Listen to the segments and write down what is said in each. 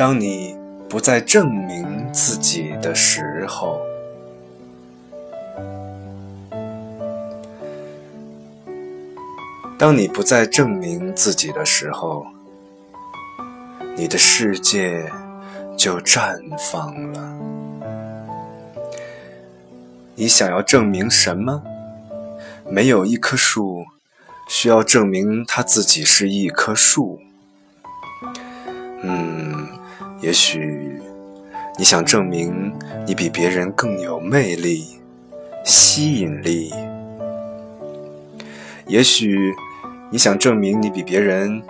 当你不再证明自己的时候，当你不再证明自己的时候，你的世界就绽放了。你想要证明什么？没有一棵树需要证明他自己是一棵树。嗯。也许你想证明你比别人更有魅力、吸引力；也许你想证明你比别人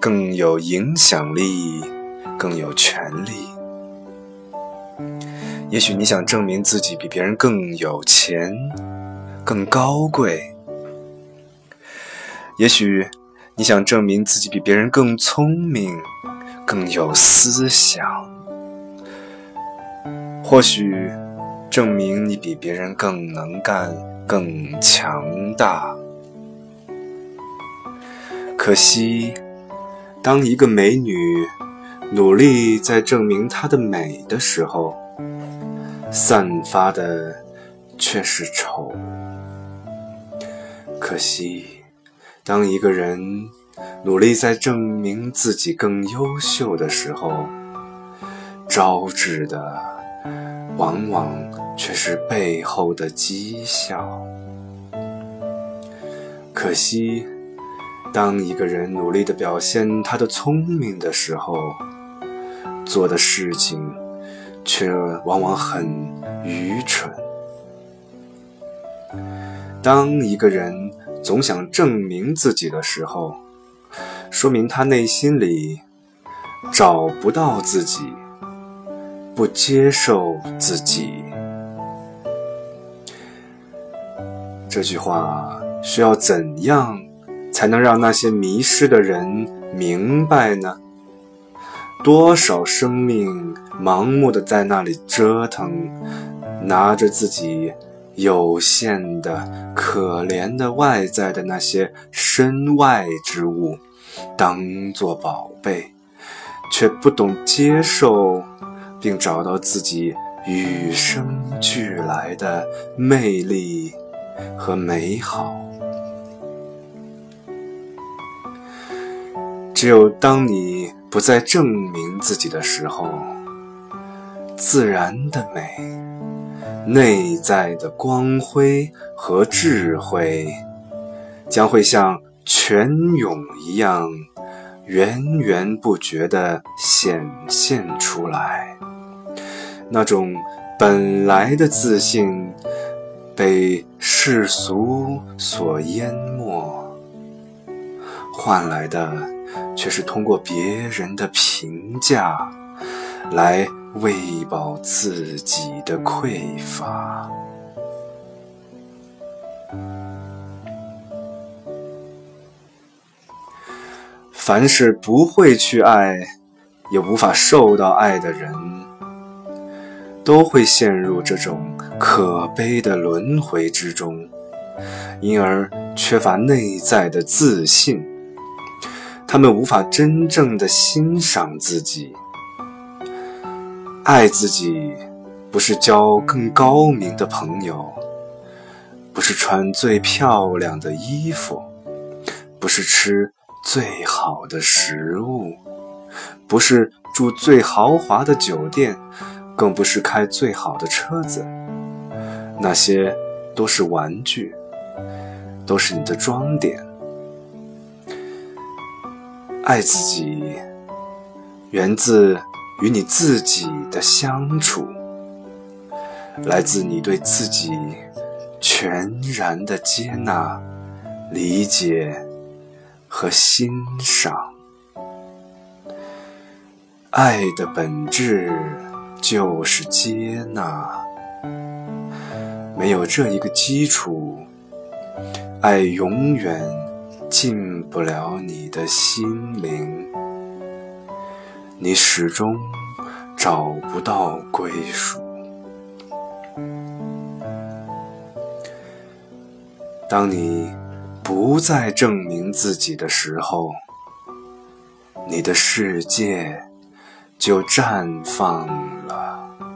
更有影响力、更有权利；也许你想证明自己比别人更有钱、更高贵；也许你想证明自己比别人更聪明。更有思想，或许证明你比别人更能干、更强大。可惜，当一个美女努力在证明她的美的时候，散发的却是丑。可惜，当一个人。努力在证明自己更优秀的时候，招致的往往却是背后的讥笑。可惜，当一个人努力的表现他的聪明的时候，做的事情却往往很愚蠢。当一个人总想证明自己的时候，说明他内心里找不到自己，不接受自己。这句话需要怎样才能让那些迷失的人明白呢？多少生命盲目的在那里折腾，拿着自己有限的、可怜的外在的那些身外之物。当做宝贝，却不懂接受，并找到自己与生俱来的魅力和美好。只有当你不再证明自己的时候，自然的美、内在的光辉和智慧，将会像。泉涌一样，源源不绝地显现出来。那种本来的自信，被世俗所淹没，换来的却是通过别人的评价，来喂饱自己的匮乏。凡是不会去爱，也无法受到爱的人，都会陷入这种可悲的轮回之中，因而缺乏内在的自信。他们无法真正的欣赏自己，爱自己，不是交更高明的朋友，不是穿最漂亮的衣服，不是吃。最好的食物，不是住最豪华的酒店，更不是开最好的车子，那些都是玩具，都是你的装点。爱自己，源自与你自己的相处，来自你对自己全然的接纳、理解。和欣赏，爱的本质就是接纳。没有这一个基础，爱永远进不了你的心灵，你始终找不到归属。当你。不再证明自己的时候，你的世界就绽放了。